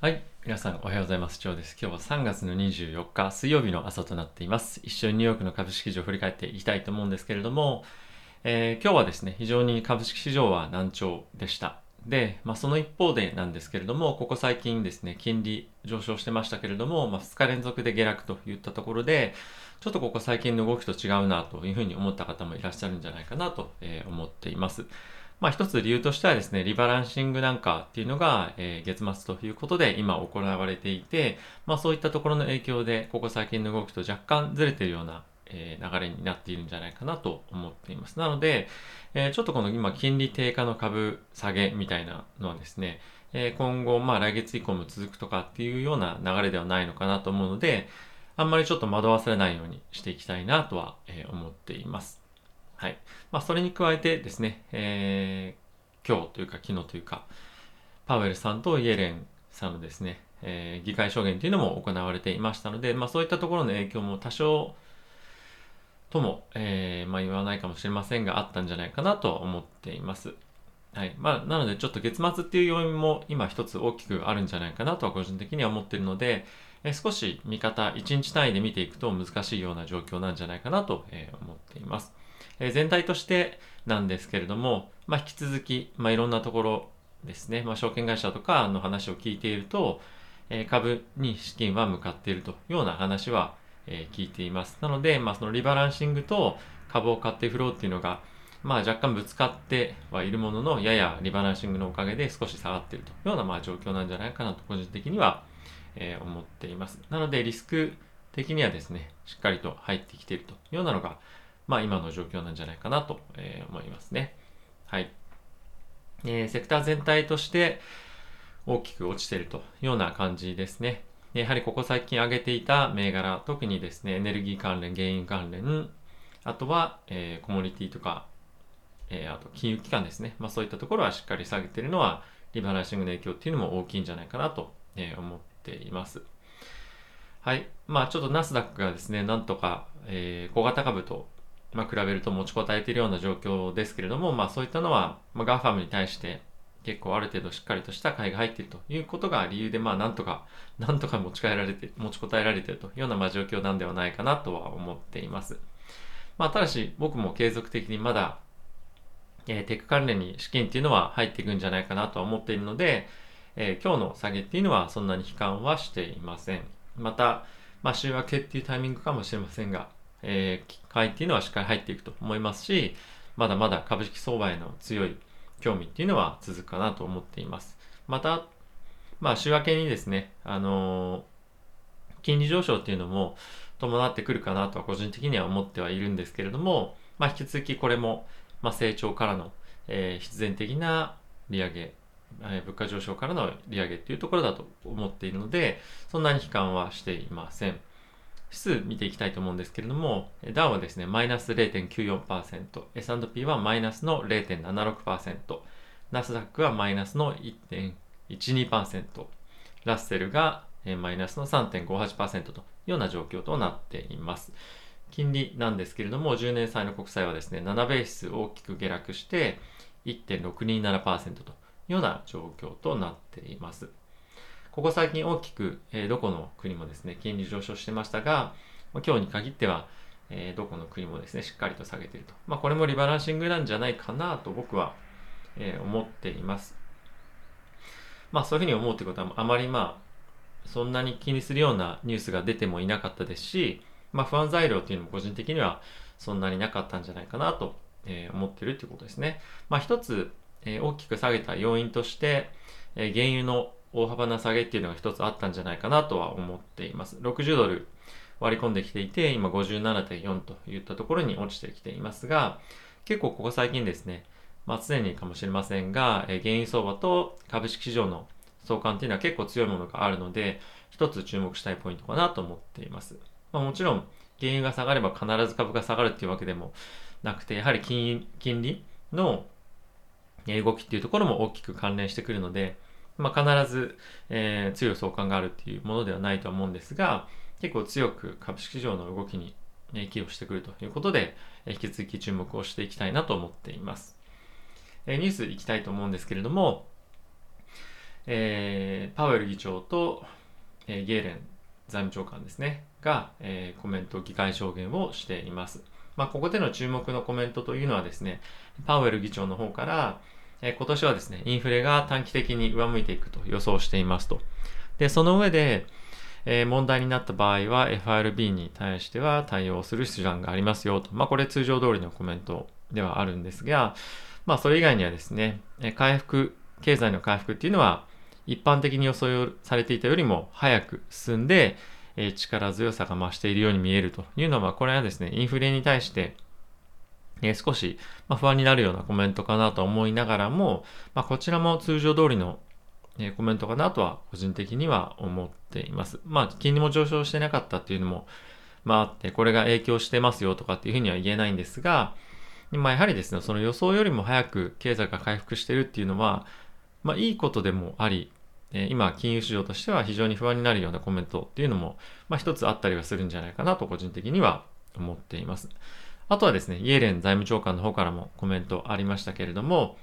はい。皆さんおはようございます。今日です。今日は3月の24日水曜日の朝となっています。一緒にニューヨークの株式市場を振り返っていきたいと思うんですけれども、えー、今日はですね、非常に株式市場は難聴でした。で、まあ、その一方でなんですけれども、ここ最近ですね、金利上昇してましたけれども、まあ、2日連続で下落といったところで、ちょっとここ最近の動きと違うなというふうに思った方もいらっしゃるんじゃないかなと思っています。まあ一つ理由としてはですね、リバランシングなんかっていうのが、えー、月末ということで今行われていて、まあそういったところの影響で、ここ最近の動きと若干ずれているような、えー、流れになっているんじゃないかなと思っています。なので、えー、ちょっとこの今金利低下の株下げみたいなのはですね、え今後、まあ来月以降も続くとかっていうような流れではないのかなと思うので、あんまりちょっと惑わされないようにしていきたいなとは、え思っています。はい。まあ、それに加えてですね、えー、今日というか昨日というか、パウエルさんとイエレンさんのですね、えー、議会証言というのも行われていましたので、まあ、そういったところの影響も多少とも、えー、まあ、言わないかもしれませんが、あったんじゃないかなと思っています。はい。まあ、なので、ちょっと月末っていう要因も今一つ大きくあるんじゃないかなとは個人的には思っているので、えー、少し見方、1日単位で見ていくと難しいような状況なんじゃないかなと、え、思っています。え全体としてなんですけれども、まあ、引き続き、まあ、いろんなところですね、まあ、証券会社とかの話を聞いていると、え株に資金は向かっているというような話は、え聞いています。なので、まあ、そのリバランシングと株を買ってフローっていうのが、まあ、若干ぶつかってはいるものの、ややリバランシングのおかげで少し下がっているというようなまあ状況なんじゃないかなと個人的には、え思っています。なので、リスク的にはですね、しっかりと入ってきているというようなのが、まあ、今の状況なんじゃないかなと、え思いますね。はい。えー、セクター全体として大きく落ちているというような感じですね。やはりここ最近上げていた銘柄、特にですね、エネルギー関連、原油関連、あとは、えー、コモディティとか、えー、あと金融機関ですね。まあそういったところはしっかり下げているのは、リバランシングの影響っていうのも大きいんじゃないかなと、えー、思っています。はい。まあちょっとナスダックがですね、なんとか、えー、小型株とまあ、比べると持ちこたえているような状況ですけれども、まあ、そういったのは、まあ、 GAFAM に対して結構ある程度しっかりとした買いが入っているということが理由で、まあ、なんとか、なんとか持ち帰られて、持ちこたえられているというような、まあ、状況なんではないかなとは思っています。まあ、ただし、僕も継続的にまだ、えー、テック関連に資金っていうのは入っていくんじゃないかなとは思っているので、えー、今日の下げっていうのはそんなに悲観はしていません。また、まあ、週明けっていうタイミングかもしれませんが、えー、買いっていうのはしっかり入っていくと思いますし、まだまだ株式相場への強い興味っていうのは続くかなと思っています。また、まあ週明けにですね、あのー、金利上昇っていうのも伴ってくるかなとは個人的には思ってはいるんですけれども、まあ引き続きこれも、まあ成長からの、えー、必然的な利上げ、えー、物価上昇からの利上げっていうところだと思っているので、そんなに悲観はしていません。指数見ていきたいと思うんですけれども、ダウはですね、マイナス0.94%、S&P はマイナスの0.76%、ナスダックはマイナスの1.12%、ラッセルがマイナスの3.58%というような状況となっています。金利なんですけれども、10年債の国債はですね、7ベース大きく下落して1.627%というような状況となっています。ここ最近大きく、えー、どこの国もですね、金利上昇してましたが、ま、今日に限っては、えー、どこの国もですね、しっかりと下げていると。まあ、これもリバランシングなんじゃないかなと僕は、えー、思っています。まあ、そういうふうに思うということは、あまりまあ、そんなに気にするようなニュースが出てもいなかったですし、まあ、不安材料っていうのも個人的にはそんなになかったんじゃないかなと、えー、思っているということですね。まあ、一つ、えー、大きく下げた要因として、えー、原油の大幅な下げっていうのが一つあったんじゃないかなとは思っています。60ドル割り込んできていて、今57.4といったところに落ちてきていますが、結構ここ最近ですね、まあ常にかもしれませんが、え原油相場と株式市場の相関っていうのは結構強いものがあるので、一つ注目したいポイントかなと思っています。まあ、もちろん、原油が下がれば必ず株が下がるっていうわけでもなくて、やはり金金利の動きっていうところも大きく関連してくるので、まあ、必ず、えー、強い相関があるっていうものではないと思うんですが、結構強く株式市場の動きに寄与してくるということで、引き続き注目をしていきたいなと思っています。えニュースいきたいと思うんですけれども、えー、パウエル議長と、えー、ゲーレン財務長官ですね、が、えー、コメント、議会証言をしています。まあ、ここでの注目のコメントというのはですね、パウエル議長の方から、え、今年はですね、インフレが短期的に上向いていくと予想していますと。で、その上で、え、問題になった場合は FRB に対しては対応する手段がありますよと。まあ、これ通常通りのコメントではあるんですが、まあ、それ以外にはですね、回復、経済の回復っていうのは、一般的に予想されていたよりも早く進んで、え力強さが増しているように見えるというのは、これはですね、インフレに対して、え少し、ま不安になるようなコメントかなと思いながらも、ま、こちらも通常通りの、えコメントかなとは個人的には思っています。まあ、金利も上昇してなかったっていうのも、まああって、これが影響してますよとかっていうふうには言えないんですが、まあ、やはりですね、その予想よりも早く経済が回復してるっていうのは、まあ、いいことでもあり、え今、金融市場としては非常に不安になるようなコメントっていうのも、まあ、一つあったりはするんじゃないかなと個人的には思っています。あとはですね、イエレン財務長官の方からもコメントありましたけれども、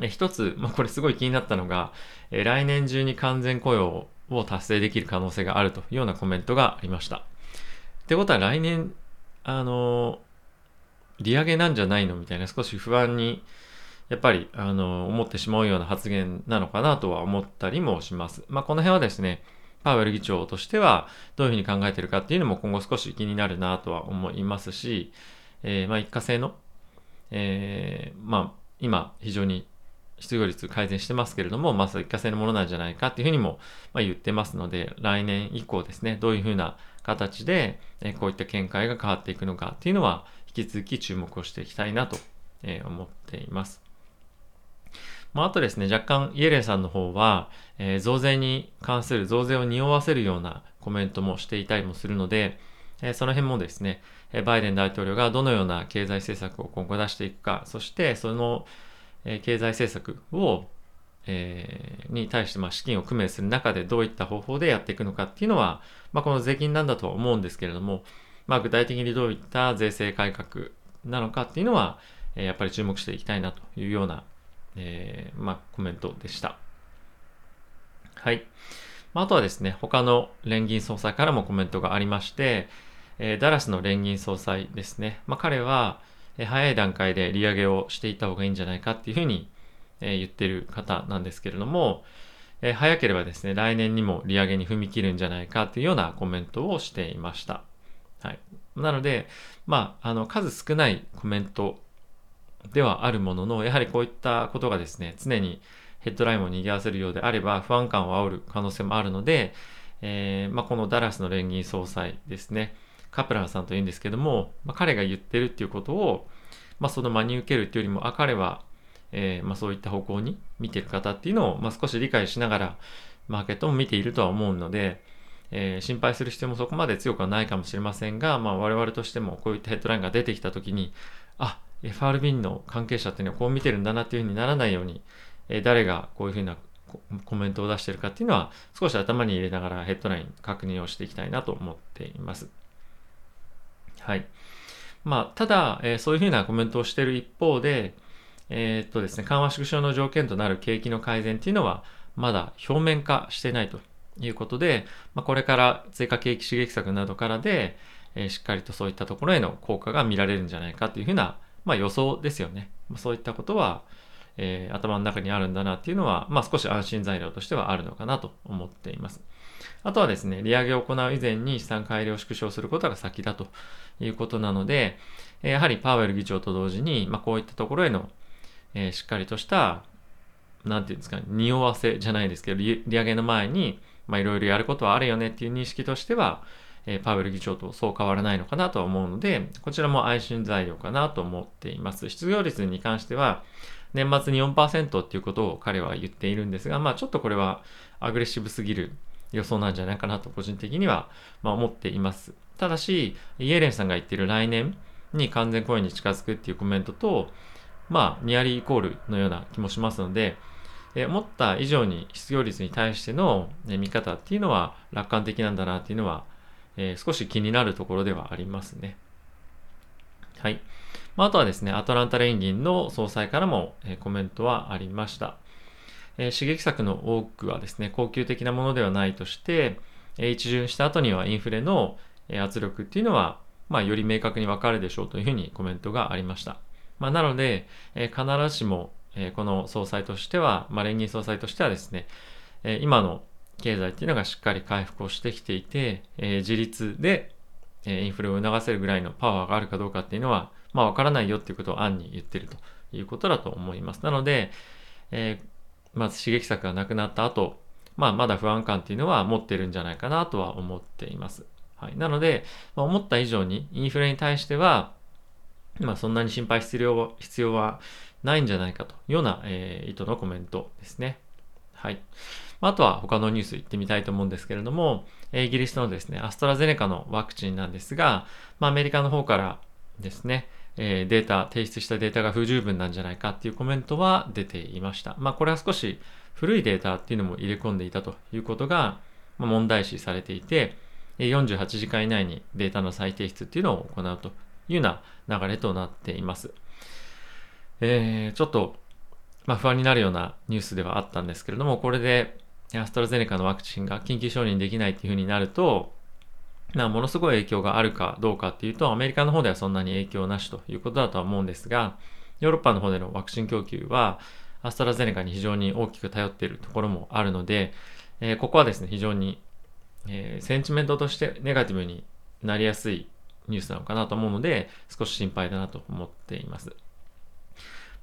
え一つ、まあ、これすごい気になったのが、え来年中に完全雇用を達成できる可能性があるというようなコメントがありました。ってことは来年、あの利上げなんじゃないのみたいな少し不安にやっぱり、あの、思ってしまうような発言なのかなとは思ったりもします。まあ、この辺はですね、パウエル議長としてはどういうふうに考えているかっていうのも今後少し気になるなとは思いますし、えー、まあ、一過性の、えー、まあ、今非常に失業率改善してますけれども、まあ、一過性のものなんじゃないかっていうふうにも、ま言ってますので、来年以降ですね、どういうふうな形で、えこういった見解が変わっていくのかっていうのは、引き続き注目をしていきたいなと思っています。まあ、あとですね、若干イエレンさんの方は、えー、増税に関する増税を匂わせるようなコメントもしていたりもするので、えー、その辺もですね、えバイデン大統領がどのような経済政策を今後出していくか、そしてその、え、経済政策を、えー、に対してま資金を工面する中でどういった方法でやっていくのかっていうのは、まあ、この税金なんだとは思うんですけれども、まあ、具体的にどういった税制改革なのかっていうのは、え、やっぱり注目していきたいなというようなえー、まあ、コメントでした。はい。まあ、とはですね、他の連銀総裁からもコメントがありまして、えー、ダラスの連銀総裁ですね。まあ、彼は、えー、早い段階で利上げをしていった方がいいんじゃないかっていうふうに、えー、言ってる方なんですけれども、え、早ければですね、来年にも利上げに踏み切るんじゃないかっていうようなコメントをしていました。はい。なので、まあ、あの、数少ないコメントではあるものの、やはりこういったことがですね、常にヘッドラインを賑わせるようであれば、不安感を煽る可能性もあるので、えー、まあ、このダラスの連銀総裁ですね、カプランさんというんですけども、まあ、彼が言ってるっていうことを、まあ、その真に受けるっていうよりも、あ、彼は、えー、ま、そういった方向に見てる方っていうのを、ま、少し理解しながら、マーケットも見ているとは思うので、えー、心配する必要もそこまで強くはないかもしれませんが、ま、我々としてもこういったヘッドラインが出てきたときに、あ、FRB の関係者っていうのはこう見てるんだなっていうふうにならないように、え誰がこういうふうなコメントを出してるかっていうのは少し頭に入れながらヘッドライン確認をしていきたいなと思っています。はい。まあ、ただ、えー、そういうふうなコメントをしている一方で、えー、っとですね、緩和縮小の条件となる景気の改善っていうのはまだ表面化してないということで、まあ、これから追加景気刺激策などからで、えー、しっかりとそういったところへの効果が見られるんじゃないかというふうなまあ予想ですよね。そういったことは、えー、頭の中にあるんだなっていうのは、まあ少し安心材料としてはあるのかなと思っています。あとはですね、利上げを行う以前に資産改良を縮小することが先だということなので、やはりパウエル議長と同時に、まあこういったところへの、えー、しっかりとした、なんていうんですか、匂わせじゃないですけど、利上げの前に、まあいろいろやることはあるよねっていう認識としては、えパウエル議長とそう変わらないのかなとは思うので、こちらも安心材料かなと思っています。失業率に関しては、年末に4%っていうことを彼は言っているんですが、まあちょっとこれはアグレッシブすぎる予想なんじゃないかなと個人的には、ま思っています。ただし、イエレンさんが言っている来年に完全雇用に近づくっていうコメントと、まあ、ニアリーイコールのような気もしますので、え思った以上に失業率に対しての、ね、見方っていうのは楽観的なんだなっていうのはえー、少し気になるところではありますね。はい。まあ、あとはですね、アトランタ連銀の総裁からも、えー、コメントはありました。えー、刺激策の多くはですね、恒久的なものではないとして、え、一巡した後にはインフレの圧力っていうのは、まあ、より明確にわかるでしょうというふうにコメントがありました。まあ、なので、えー、必ずしも、えー、この総裁としては、まあ、連銀総裁としてはですね、えー、今の経済っていうのがしっかり回復をしてきていて、えー、自立で、えインフレを促せるぐらいのパワーがあるかどうかっていうのは、まあ、わからないよっていうことを暗に言ってるということだと思います。なので、えまず刺激策がなくなった後、まあ、まだ不安感っていうのは持ってるんじゃないかなとは思っています。はい。なので、まあ、思った以上にインフレに対しては、まあ、そんなに心配必要必要はないんじゃないかというような、えー、意図のコメントですね。はい。あとは他のニュース行ってみたいと思うんですけれども、イギリスのですね、アストラゼネカのワクチンなんですが、まあ、アメリカの方からですね、え、データ、提出したデータが不十分なんじゃないかっていうコメントは出ていました。まあ、これは少し古いデータっていうのも入れ込んでいたということが問題視されていて、48時間以内にデータの再提出っていうのを行うというような流れとなっています。えー、ちょっと、まあ、不安になるようなニュースではあったんですけれども、これでアストラゼネカのワクチンが緊急承認できないっていうふうになると、まあ、ものすごい影響があるかどうかっていうと、アメリカの方ではそんなに影響なしということだとは思うんですが、ヨーロッパの方でのワクチン供給は、アストラゼネカに非常に大きく頼っているところもあるので、えー、ここはですね、非常に、えー、センチメントとしてネガティブになりやすいニュースなのかなと思うので、少し心配だなと思っています。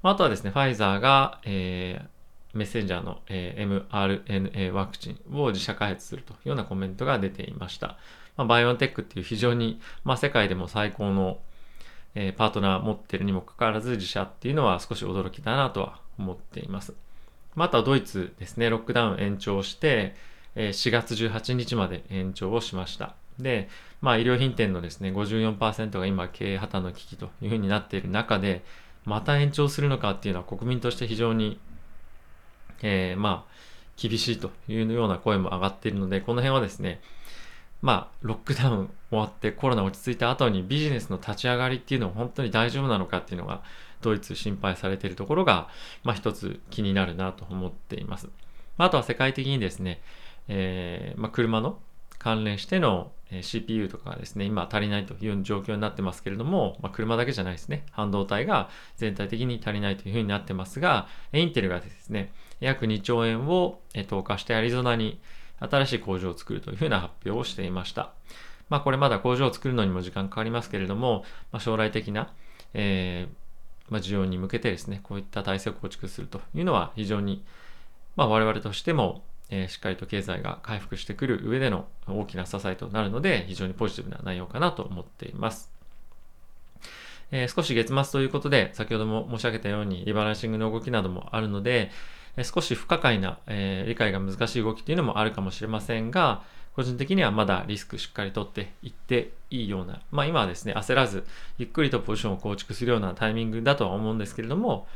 まあ、あとはですね、ファイザーが、えー、メッセンジャーの、え、mRNA ワクチンを自社開発するというようなコメントが出ていました。まあ、バイオンテックっていう非常に、まあ、世界でも最高の、え、パートナー持ってるにもかかわらず自社っていうのは少し驚きだなとは思っています。またドイツですね、ロックダウン延長して、え、4月18日まで延長をしました。で、まあ、医療品店のですね、54%が今経営破綻の危機というふうになっている中で、また延長するのかっていうのは国民として非常に、えー、まあ、厳しいというような声も上がっているので、この辺はですね、まあ、ロックダウン終わってコロナ落ち着いた後にビジネスの立ち上がりっていうのは本当に大丈夫なのかっていうのがドイツ心配されているところが、まあ一つ気になるなと思っています。まあとは世界的にですね、えー、まあ、車の関連しての CPU とかがですね、今足りないという状況になってますけれども、まあ、車だけじゃないですね、半導体が全体的に足りないというふうになってますが、インテルがですね、約2兆円を投下してアリゾナに新しい工場を作るというふうな発表をしていました。まあこれまだ工場を作るのにも時間かかりますけれども、まあ、将来的な、えー、まあ、需要に向けてですね、こういった体制を構築するというのは非常に、まあ、我々としても、えー、しっかりと経済が回復してくる上での大きな支えとなるので、非常にポジティブな内容かなと思っています。えー、少し月末ということで、先ほども申し上げたようにリバランシングの動きなどもあるので、少し不可解な、えー、理解が難しい動きっていうのもあるかもしれませんが、個人的にはまだリスクしっかりとっていっていいような、まあ今はですね、焦らず、ゆっくりとポジションを構築するようなタイミングだとは思うんですけれども、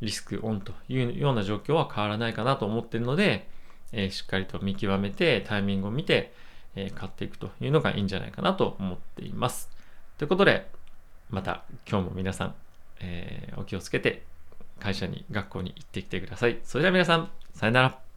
リスクオンというような状況は変わらないかなと思っているので、えー、しっかりと見極めて、タイミングを見て、えー、買っていくというのがいいんじゃないかなと思っています。ということで、また今日も皆さん、えー、お気をつけて会社に学校に行ってきてください。それでは皆さん、さよなら。